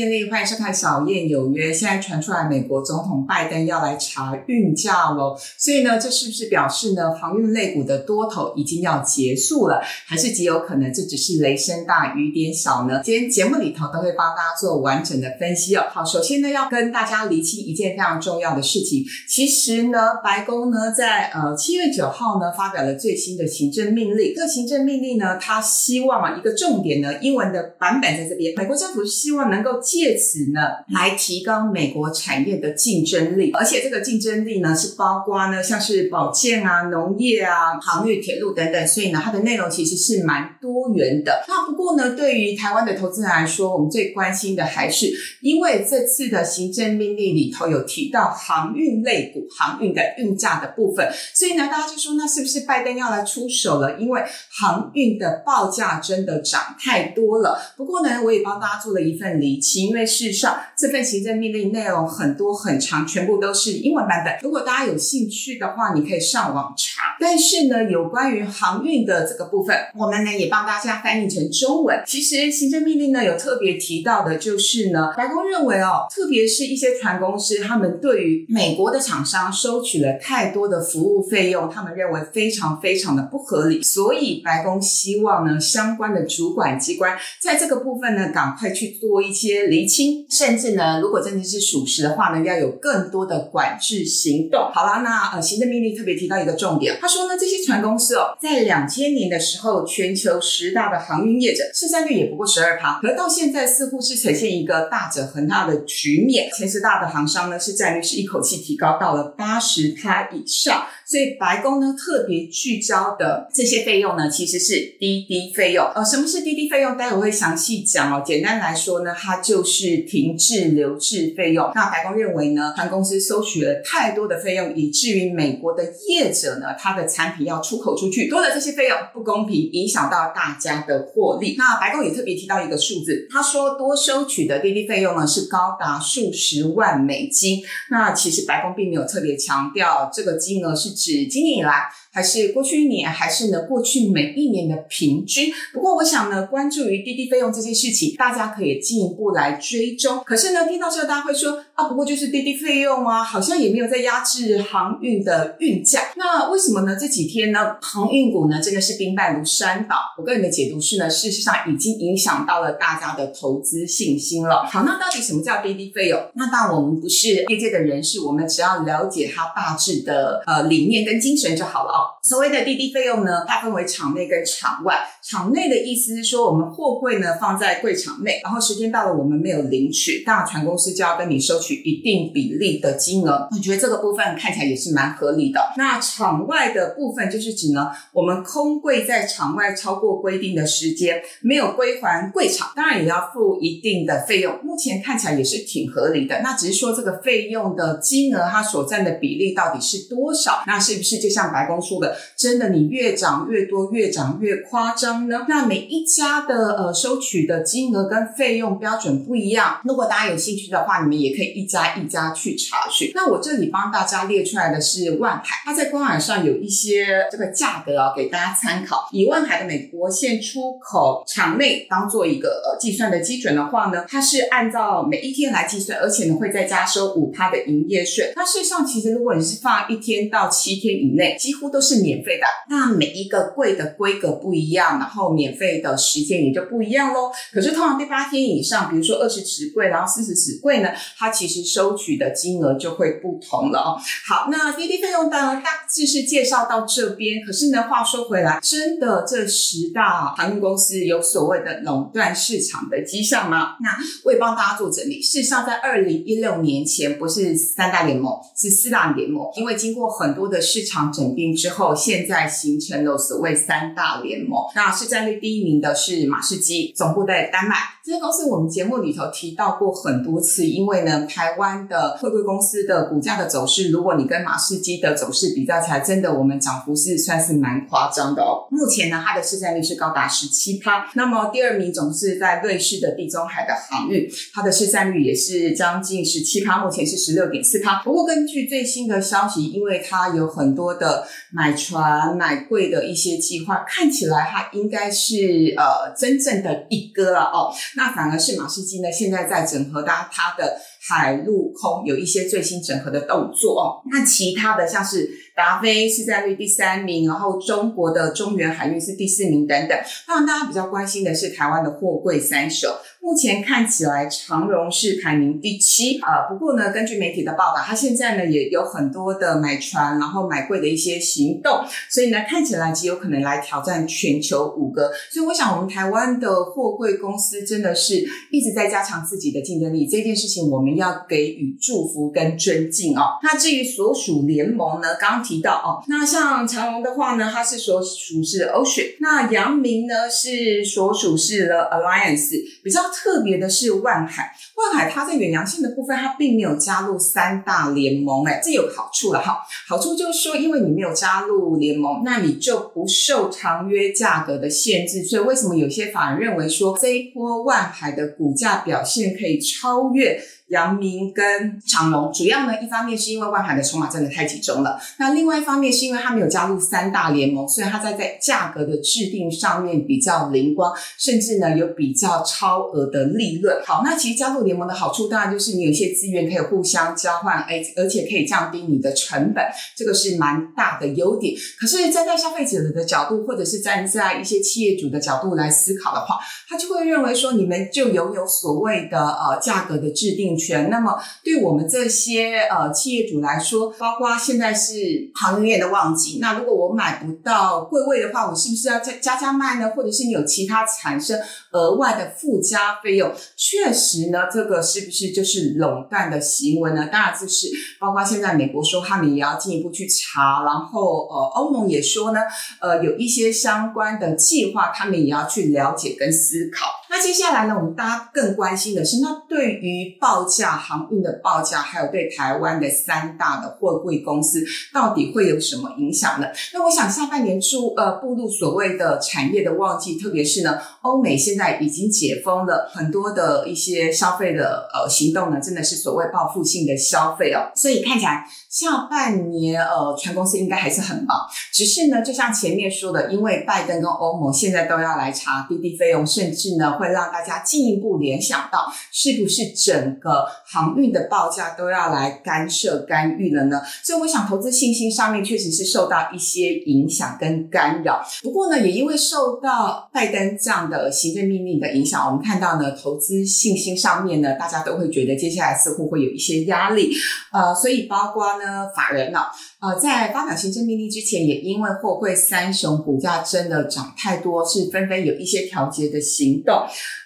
建立，欢迎收看《小燕有约》。现在传出来，美国总统拜登要来查运价喽，所以呢，这是不是表示呢，航运类股的多头已经要结束了？还是极有可能这只是雷声大雨点小呢？今天节目里头都会帮大家做完整的分析哦。好，首先呢，要跟大家厘清一件非常重要的事情。其实呢，白宫呢在呃七月九号呢发表了最新的行政命令。这个行政命令呢，它希望啊一个重点呢，英文的版本在这边，美国政府希望能够借此呢来提高美国产业的竞争力，而且这个竞争力呢是包括呢像是保健啊、农业啊、航运、铁路等等，所以呢它的内容其实是蛮多元的。那不过呢，对于台湾的投资人来说，我们最关心的还是因为这次的行政命令里头有提到航运类股、航运的运价的部分，所以呢大家就说那是不是拜登要来出手了？因为航运的报价真的涨太多了。不过呢，我也帮大家做了一份厘清，因为事实上这份行政命令内容很多很长，全部都是英文版本。如果大家有兴趣的话，你可以上网查。但是呢，有关于航运的这个部分，我们呢也帮大家翻译成中文。其实行政命令呢有特别提到的，就是呢，白宫认为哦，特别是一些船公司，他们对于美国的厂商收取了太多的服务费用，他们认为非常非常的不合理，所以白宫希望呢相关的主管机关在这个部分呢，赶快去做一些厘清，甚至呢，如果真的是属实的话呢，要有更多的管制行动。好啦，那呃，行政命令特别提到一个重点，说呢，这些船公司哦，在两千年的时候，全球十大的航运业者市占率也不过十二趴，可到现在似乎是呈现一个大者恒大的局面，前十大的航商呢，市占率是一口气提高到了八十趴以上。所以白宫呢特别聚焦的这些费用呢，其实是滴滴费用。呃，什么是滴滴费用？待会会详细讲哦。简单来说呢，它就是停滞留置费用。那白宫认为呢，船公司收取了太多的费用，以至于美国的业者呢，他的产品要出口出去，多了这些费用不公平，影响到大家的获利。那白宫也特别提到一个数字，他说多收取的滴滴费用呢是高达数十万美金。那其实白宫并没有特别强调这个金额是。是今年以来。还是过去一年，还是呢过去每一年的平均。不过，我想呢，关注于滴滴费用这件事情，大家可以进一步来追踪。可是呢，听到这个，大家会说啊，不过就是滴滴费用啊，好像也没有在压制航运的运价。那为什么呢？这几天呢，航运股呢真的是兵败如山倒。我个人的解读是呢，事实上已经影响到了大家的投资信心了。好，那到底什么叫滴滴费用？那当然我们不是业界的人士，我们只要了解它大致的呃理念跟精神就好了。所谓的滴滴费用呢，它分为场内跟场外。场内的意思是说，我们货柜呢放在柜场内，然后时间到了我们没有领取，大船公司就要跟你收取一定比例的金额。我觉得这个部分看起来也是蛮合理的。那场外的部分就是指呢，我们空柜在场外超过规定的时间，没有归还柜场，当然也要付一定的费用。目前看起来也是挺合理的。那只是说这个费用的金额，它所占的比例到底是多少？那是不是就像白宫说的？真的，你越涨越多，越涨越夸张呢？那每一家的呃收取的金额跟费用标准不一样。如果大家有兴趣的话，你们也可以一家一家去查询。那我这里帮大家列出来的是万海，它在官网上有一些这个价格啊，给大家参考。以万海的美国线出口场内当做一个呃计算的基准的话呢，它是按照每一天来计算，而且呢会再加收五趴的营业税。那事实上，其实如果你是放一天到七天以内，几乎都都是免。费的，那每一个柜的规格不一样，然后免费的时间也就不一样喽。可是通常第八天以上，比如说二十尺柜，然后四十尺柜呢，它其实收取的金额就会不同了哦。好，那滴滴费用呢，大致是介绍到这边。可是呢，话说回来，真的这十大航运公司有所谓的垄断市场的迹象吗？那我也帮大家做整理。事实上，在二零一六年前，不是三大联盟，是四大联盟，因为经过很多的市场整并之后。现在形成了所谓三大联盟，那市占率第一名的是马士基，总部在丹麦。这家公司我们节目里头提到过很多次，因为呢，台湾的汇贵公司的股价的走势，如果你跟马士基的走势比较起来，真的我们涨幅是算是蛮夸张的哦。目前呢，它的市占率是高达十七趴。那么第二名总是在瑞士的地中海的航运，它的市占率也是将近十七趴，目前是十六点四趴。不过根据最新的消息，因为它有很多的买船买贵的一些计划，看起来它应该是呃真正的一哥了哦。那反而是马士基呢，现在在整合它它的海陆空有一些最新整合的动作哦。那其他的像是达飞市占率第三名，然后中国的中原海运是第四名等等。当然，大家比较关心的是台湾的货柜三手。目前看起来，长荣是排名第七啊。不过呢，根据媒体的报道，它现在呢也有很多的买船，然后买贵的一些行动，所以呢，看起来极有可能来挑战全球五哥。所以我想，我们台湾的货柜公司真的是一直在加强自己的竞争力，这件事情我们要给予祝福跟尊敬哦。那至于所属联盟呢，刚刚提到哦，那像长荣的话呢，它是所属是 Ocean，那阳明呢是所属是了 Alliance，比较。特别的是万海，万海它在远洋线的部分，它并没有加入三大联盟，哎，这有好处了哈。好处就是说，因为你没有加入联盟，那你就不受长约价格的限制。所以为什么有些法人认为说这一波万海的股价表现可以超越？阳明跟长隆，主要呢，一方面是因为万海的筹码真的太集中了，那另外一方面是因为它没有加入三大联盟，所以它在在价格的制定上面比较灵光，甚至呢有比较超额的利润。好，那其实加入联盟的好处，当然就是你有一些资源可以互相交换，而而且可以降低你的成本，这个是蛮大的优点。可是站在消费者的角度，或者是站在一些企业主的角度来思考的话，他就会认为说，你们就拥有所谓的呃价格的制定。权。那么，对我们这些呃企业主来说，包括现在是航运业的旺季，那如果我买不到贵位的话，我是不是要再加加卖呢？或者是你有其他产生额外的附加费用？确实呢，这个是不是就是垄断的行为呢？当然，就是包括现在美国说他们也要进一步去查，然后呃欧盟也说呢，呃有一些相关的计划，他们也要去了解跟思考。那接下来呢，我们大家更关心的是，那对于报价航运的报价，还有对台湾的三大的货柜公司，到底会有什么影响呢？那我想下半年出呃步入所谓的产业的旺季，特别是呢，欧美现在已经解封了很多的一些消费的呃行动呢，真的是所谓报复性的消费哦，所以看起来。下半年，呃，全公司应该还是很忙。只是呢，就像前面说的，因为拜登跟欧盟现在都要来查滴滴费用，甚至呢，会让大家进一步联想到，是不是整个航运的报价都要来干涉干预了呢？所以，我想投资信心上面确实是受到一些影响跟干扰。不过呢，也因为受到拜登这样的行政命令的影响，我们看到呢，投资信心上面呢，大家都会觉得接下来似乎会有一些压力。呃，所以包括。呢，法人呢，呃，在发表行政命令之前，也因为货柜三雄股价真的涨太多，是纷纷有一些调节的行动。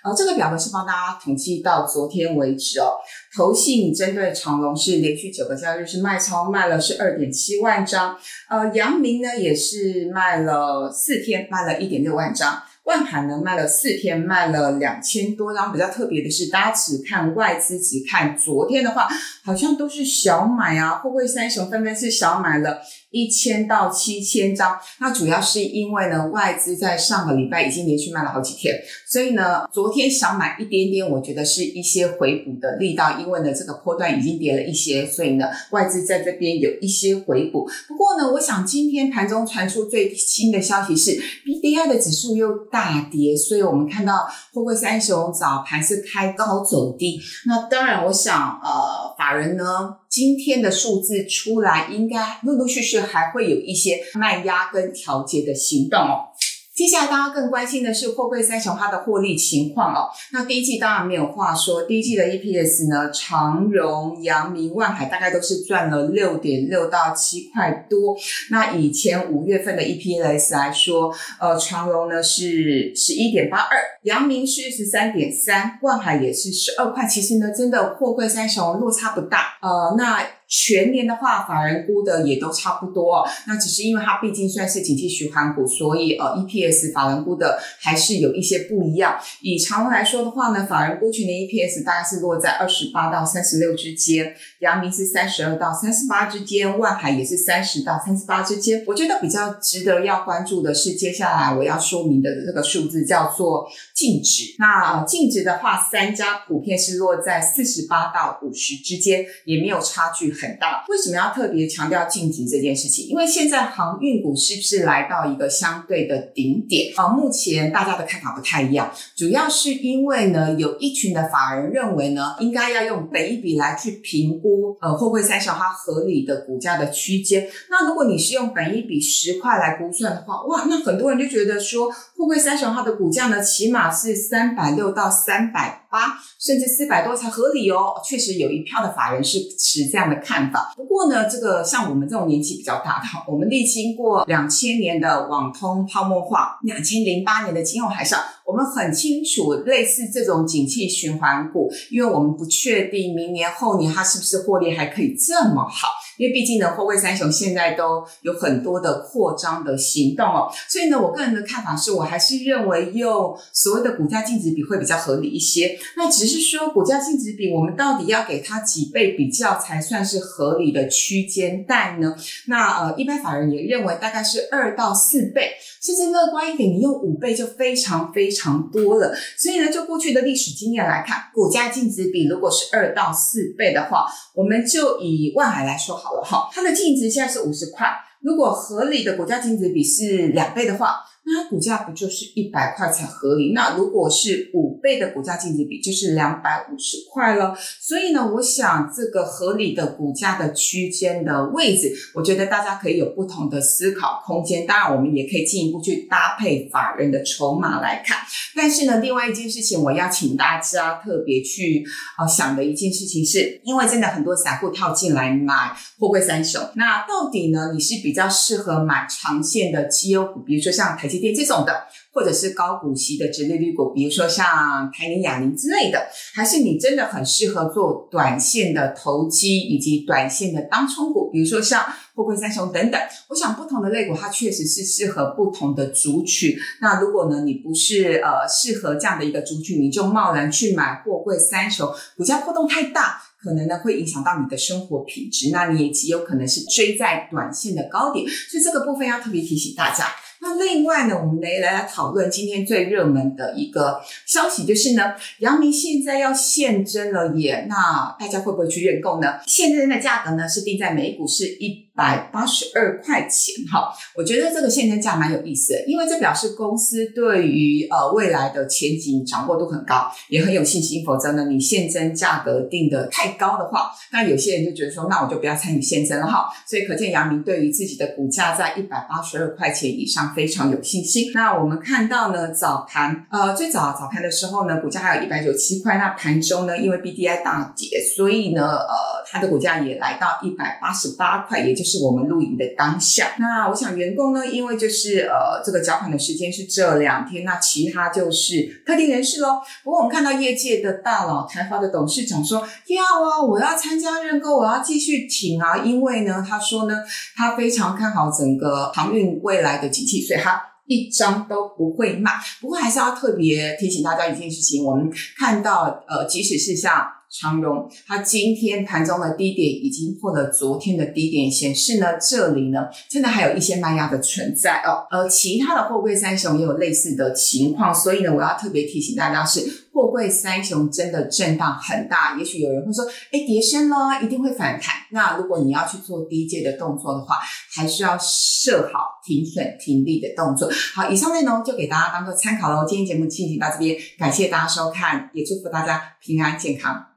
呃，这个表格是帮大家统计到昨天为止哦。投信针对长隆是连续九个交易日是卖超卖了是二点七万张，呃，阳明呢也是卖了四天卖了一点六万张。万盘呢卖了四天，卖了两千多张。比较特别的是，大家只看外资，只看昨天的话，好像都是小买啊。富贵三雄纷纷是小买了。一千到七千张，那主要是因为呢，外资在上个礼拜已经连续卖了好几天，所以呢，昨天想买一点点，我觉得是一些回补的力道，因为呢，这个波段已经跌了一些，所以呢，外资在这边有一些回补。不过呢，我想今天盘中传出最新的消息是，B D I 的指数又大跌，所以我们看到货柜三雄早盘是开高走低。那当然，我想呃，法人呢。今天的数字出来，应该陆陆续续还会有一些卖压跟调节的行动哦。接下来大家更关心的是货柜三雄它的获利情况哦。那第一季当然没有话说，第一季的 EPS 呢，长荣、阳明、万海大概都是赚了六点六到七块多。那以前五月份的 EPS 来说，呃，长荣呢是十一点八二，阳明是十三点三，万海也是十二块。其实呢，真的货柜三雄落差不大。呃，那。全年的话，法人估的也都差不多，那只是因为它毕竟算是景气循环股，所以呃 EPS 法人估的还是有一些不一样。以长荣来说的话呢，法人估群的 EPS 大概是落在二十八到三十六之间，阳明是三十二到三十八之间，万海也是三十到三十八之间。我觉得比较值得要关注的是接下来我要说明的这个数字叫做净值。那净值的话，三家普遍是落在四十八到五十之间，也没有差距。很大，为什么要特别强调净值这件事情？因为现在航运股是不是来到一个相对的顶点啊。目前大家的看法不太一样，主要是因为呢，有一群的法人认为呢，应该要用本一比来去评估呃货柜三雄它合理的股价的区间。那如果你是用本一比十块来估算的话，哇，那很多人就觉得说货柜三雄号的股价呢，起码是三百六到三百。八甚至四百多才合理哦，确实有一票的法人是持这样的看法。不过呢，这个像我们这种年纪比较大的，我们历经过两千年的网通泡沫化，两千零八年的金融海啸，我们很清楚类似这种景气循环股，因为我们不确定明年后年它是不是获利还可以这么好。因为毕竟呢，货柜三雄现在都有很多的扩张的行动哦，所以呢，我个人的看法是我还是认为用所谓的股价净值比会比较合理一些。那只是说股价净值比，我们到底要给它几倍比较才算是合理的区间带呢？那呃，一般法人也认为大概是二到四倍，甚至乐观一点，你用五倍就非常非常多了。所以呢，就过去的历史经验来看，股价净值比如果是二到四倍的话，我们就以万海来说好了哈，它的净值现在是五十块，如果合理的国家净值比是两倍的话。它股价不就是一百块才合理？那如果是五倍的股价净值比，就是两百五十块了。所以呢，我想这个合理的股价的区间的位置，我觉得大家可以有不同的思考空间。当然，我们也可以进一步去搭配法人的筹码来看。但是呢，另外一件事情，我要请大家特别去呃想的一件事情，是因为真的很多散户跳进来买货柜三雄，那到底呢，你是比较适合买长线的绩优股，比如说像台积电这种的，或者是高股息的直利率股，比如说像台宁、亚宁之类的，还是你真的很适合做短线的投机以及短线的当冲股，比如说像货柜三雄等等。我想不同的类股，它确实是适合不同的族群。那如果呢，你不是呃适合这样的一个族群，你就贸然去买货柜三雄，股价波动太大，可能呢会影响到你的生活品质。那你也极有可能是追在短线的高点，所以这个部分要特别提醒大家。那另外呢，我们来来来讨论今天最热门的一个消息，就是呢，阳明现在要现增了耶，那大家会不会去认购呢？现增的价格呢是定在每股是一。百八十二块钱，哈，我觉得这个现金价蛮有意思的，因为这表示公司对于呃未来的前景掌握度很高，也很有信心。否则呢，你现增价格定的太高的话，那有些人就觉得说，那我就不要参与现增了哈。所以可见杨明对于自己的股价在一百八十二块钱以上非常有信心。那我们看到呢，早盘呃最早早盘的时候呢，股价还有一百九七块，那盘中呢，因为 B D I 大跌，所以呢，呃，它的股价也来到一百八十八块，也就就。是我们录影的当下。那我想员工呢，因为就是呃，这个缴款的时间是这两天，那其他就是特定人士喽。不过我们看到业界的大佬，台华的董事长说要啊，我要参加认购，我要继续挺啊，因为呢，他说呢，他非常看好整个航运未来的景气，所以他一张都不会卖。不过还是要特别提醒大家一件事情，我们看到呃，即使是像。长荣，它今天盘中的低点已经破了昨天的低点，显示呢，这里呢，真的还有一些卖压的存在哦。而其他的货柜三雄也有类似的情况，所以呢，我要特别提醒大家是，货柜三雄真的震荡很大。也许有人会说，哎，跌升了，一定会反弹。那如果你要去做低阶的动作的话，还是要设好停损停利的动作。好，以上内容就给大家当做参考喽。今天节目进行到这边，感谢大家收看，也祝福大家平安健康。